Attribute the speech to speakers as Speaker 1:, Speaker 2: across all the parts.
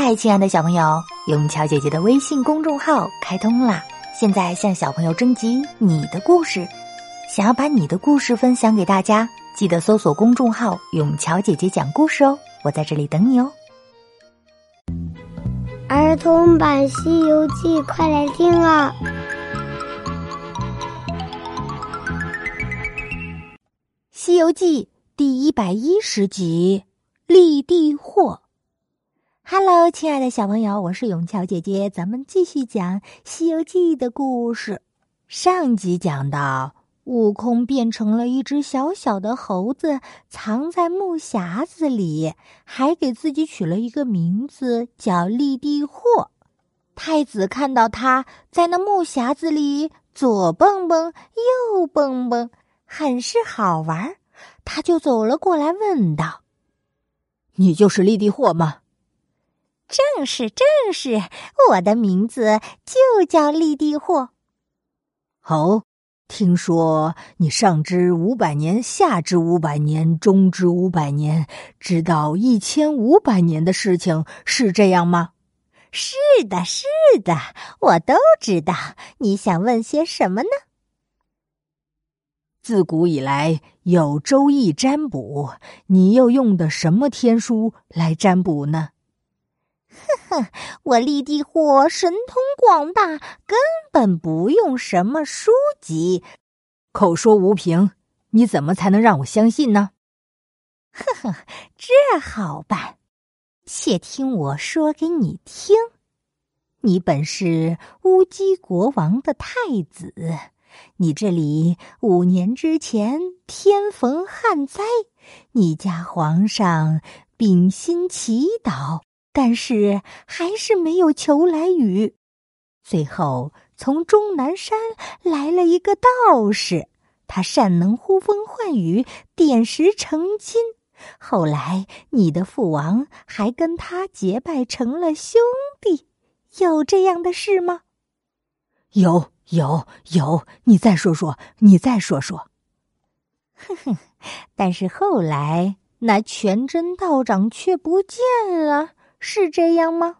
Speaker 1: 嗨，亲爱的小朋友，永桥姐姐的微信公众号开通啦！现在向小朋友征集你的故事，想要把你的故事分享给大家，记得搜索公众号“永桥姐姐讲故事”哦，我在这里等你哦。
Speaker 2: 儿童版《西游记》，快来听啊！
Speaker 1: 《西游记》第一百一十集，立地祸。Hello，亲爱的小朋友，我是永桥姐姐，咱们继续讲《西游记》的故事。上集讲到，悟空变成了一只小小的猴子，藏在木匣子里，还给自己取了一个名字，叫立地货。太子看到他在那木匣子里左蹦蹦右蹦蹦，很是好玩，他就走了过来，问道：“
Speaker 3: 你就是立地货吗？”
Speaker 1: 正是正是，我的名字就叫立地祸。
Speaker 3: 哦，听说你上知五百年，下知五百年，中知五百年，知道一千五百年的事情，是这样吗？
Speaker 1: 是的，是的，我都知道。你想问些什么呢？
Speaker 3: 自古以来有《周易》占卜，你又用的什么天书来占卜呢？
Speaker 1: 哼哼，我立地火神通广大，根本不用什么书籍。
Speaker 3: 口说无凭，你怎么才能让我相信呢？
Speaker 1: 呵呵，这好办，且听我说给你听。你本是乌鸡国王的太子，你这里五年之前天逢旱灾，你家皇上秉心祈祷。但是还是没有求来雨，最后从终南山来了一个道士，他善能呼风唤雨，点石成金。后来你的父王还跟他结拜成了兄弟，有这样的事吗？
Speaker 3: 有有有，你再说说，你再说说。
Speaker 1: 哼哼，但是后来那全真道长却不见了。是这样吗？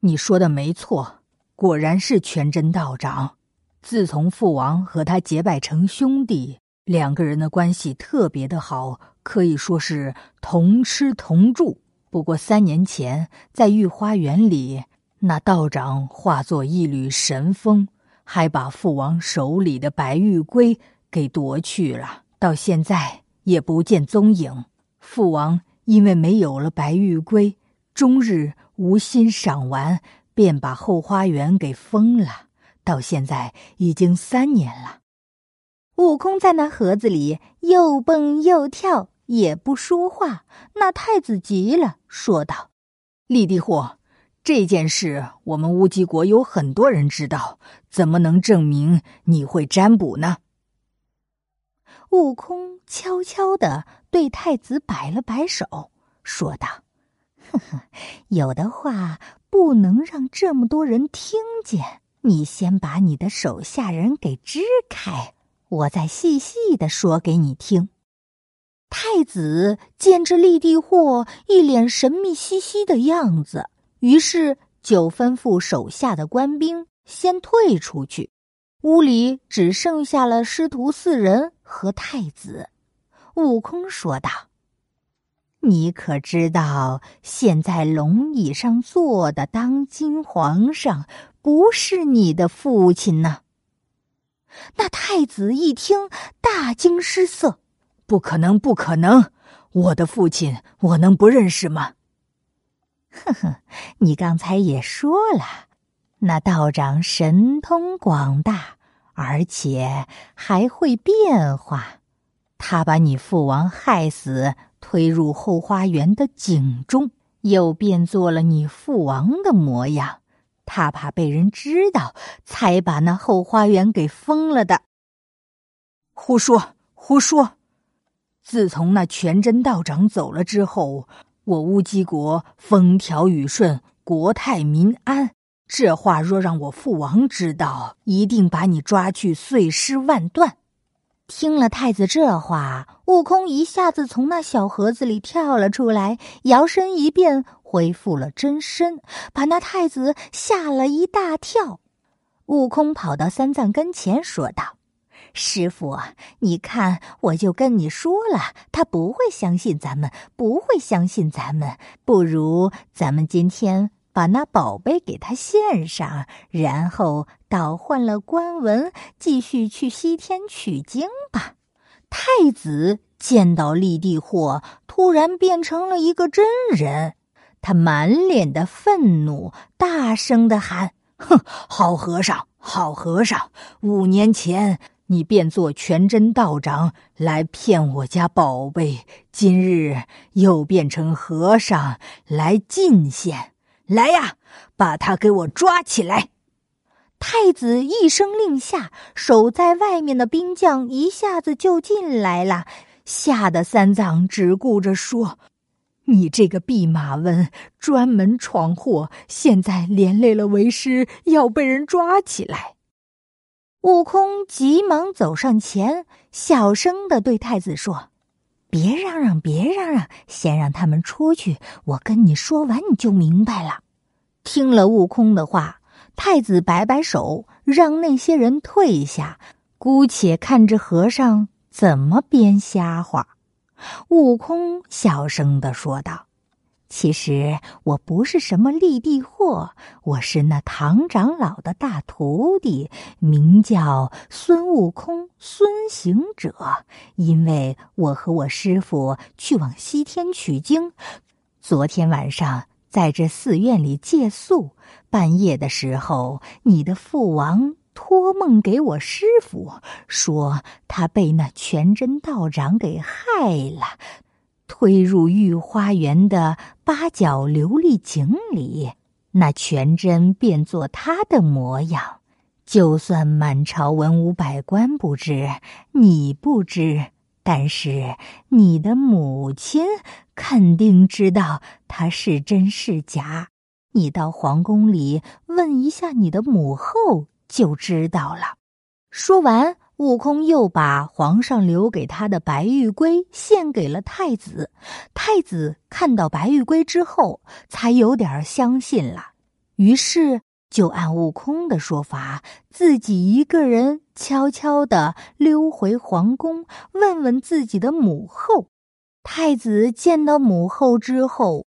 Speaker 3: 你说的没错，果然是全真道长。自从父王和他结拜成兄弟，两个人的关系特别的好，可以说是同吃同住。不过三年前在御花园里，那道长化作一缕神风，还把父王手里的白玉龟给夺去了，到现在也不见踪影。父王。因为没有了白玉龟，终日无心赏玩，便把后花园给封了。到现在已经三年了。
Speaker 1: 悟空在那盒子里又蹦又跳，也不说话。那太子急了，说道：“
Speaker 3: 立地祸，这件事我们乌鸡国有很多人知道，怎么能证明你会占卜呢？”
Speaker 1: 悟空悄悄的对太子摆了摆手，说道：“呵呵，有的话不能让这么多人听见。你先把你的手下人给支开，我再细细的说给你听。”太子见这立地祸一脸神秘兮兮的样子，于是就吩咐手下的官兵先退出去。屋里只剩下了师徒四人和太子。悟空说道：“你可知道，现在龙椅上坐的当今皇上不是你的父亲呢？”那太子一听，大惊失色：“
Speaker 3: 不可能，不可能！我的父亲，我能不认识吗？”
Speaker 1: 呵呵，你刚才也说了。那道长神通广大，而且还会变化。他把你父王害死，推入后花园的井中，又变作了你父王的模样。他怕被人知道，才把那后花园给封了的。
Speaker 3: 胡说，胡说！自从那全真道长走了之后，我乌鸡国风调雨顺，国泰民安。这话若让我父王知道，一定把你抓去碎尸万段。
Speaker 1: 听了太子这话，悟空一下子从那小盒子里跳了出来，摇身一变，恢复了真身，把那太子吓了一大跳。悟空跑到三藏跟前，说道：“师傅，你看，我就跟你说了，他不会相信咱们，不会相信咱们。不如咱们今天……”把那宝贝给他献上，然后倒换了官文，继续去西天取经吧。太子见到立地货，突然变成了一个真人，他满脸的愤怒，大声的喊：“哼，好和尚，好和尚！五年前你变作全真道长来骗我家宝贝，今日又变成和尚来进献。”来呀，把他给我抓起来！太子一声令下，守在外面的兵将一下子就进来了，吓得三藏只顾着说：“你这个弼马温，专门闯祸，现在连累了为师，要被人抓起来。”悟空急忙走上前，小声的对太子说：“别嚷嚷，别嚷嚷，先让他们出去，我跟你说完，你就明白了。”听了悟空的话，太子摆摆手，让那些人退下，姑且看着和尚怎么编瞎话。悟空小声的说道：“其实我不是什么立地货，我是那唐长老的大徒弟，名叫孙悟空，孙行者。因为我和我师傅去往西天取经，昨天晚上。”在这寺院里借宿，半夜的时候，你的父王托梦给我师傅，说他被那全真道长给害了，推入御花园的八角琉璃井里，那全真变作他的模样。就算满朝文武百官不知，你不知。但是你的母亲肯定知道他是真是假，你到皇宫里问一下你的母后就知道了。说完，悟空又把皇上留给他的白玉龟献给了太子。太子看到白玉龟之后，才有点相信了，于是。就按悟空的说法，自己一个人悄悄地溜回皇宫，问问自己的母后。太子见到母后之后，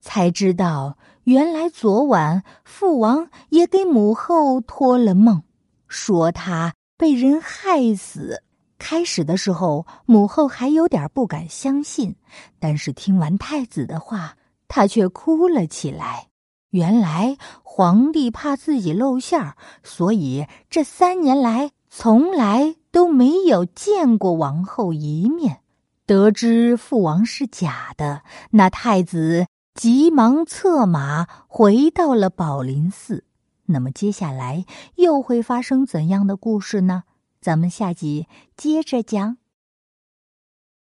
Speaker 1: 才知道原来昨晚父王也给母后托了梦，说他被人害死。开始的时候，母后还有点不敢相信，但是听完太子的话，她却哭了起来。原来皇帝怕自己露馅儿，所以这三年来从来都没有见过王后一面。得知父王是假的，那太子急忙策马回到了宝林寺。那么接下来又会发生怎样的故事呢？咱们下集接着讲。